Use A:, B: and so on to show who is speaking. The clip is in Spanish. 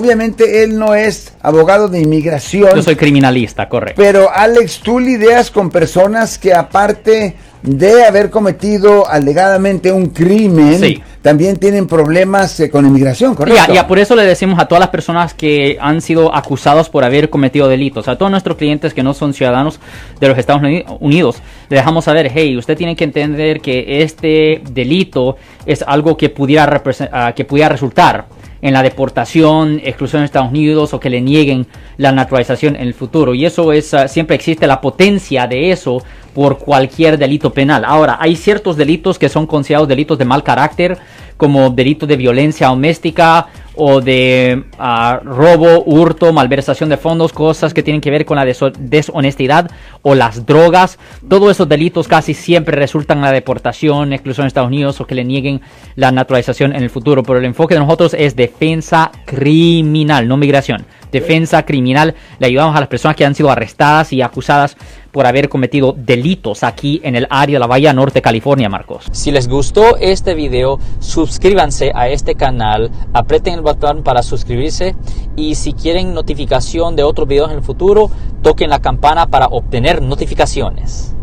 A: obviamente él no es abogado de inmigración.
B: Yo soy criminalista, correcto.
A: Pero Alex, tú lidias con personas que aparte de haber cometido alegadamente un crimen, también tienen problemas eh, con inmigración, ¿correcto?
B: Ya, por eso le decimos a todas las personas que han sido acusados por haber cometido delitos, a todos nuestros clientes que no son ciudadanos de los Estados Unidos, le dejamos saber, hey, usted tiene que entender que este delito es algo que pudiera, ah, que pudiera resultar en la deportación, exclusión de Estados Unidos o que le nieguen la naturalización en el futuro. Y eso es, ah, siempre existe la potencia de eso por cualquier delito penal. Ahora, hay ciertos delitos que son considerados delitos de mal carácter, como delito de violencia doméstica o de ah, robo, hurto, malversación de fondos, cosas que tienen que ver con la deshonestidad o las drogas. Todos esos delitos casi siempre resultan en la deportación, exclusión de Estados Unidos o que le nieguen la naturalización en el futuro. Pero el enfoque de nosotros es defensa criminal, no migración. Defensa criminal. Le ayudamos a las personas que han sido arrestadas y acusadas por haber cometido delitos aquí en el área de la Bahía Norte, California, Marcos.
C: Si les gustó este video, suscríbanse a este canal, aprieten el botón para suscribirse y si quieren notificación de otros videos en el futuro, toquen la campana para obtener notificaciones.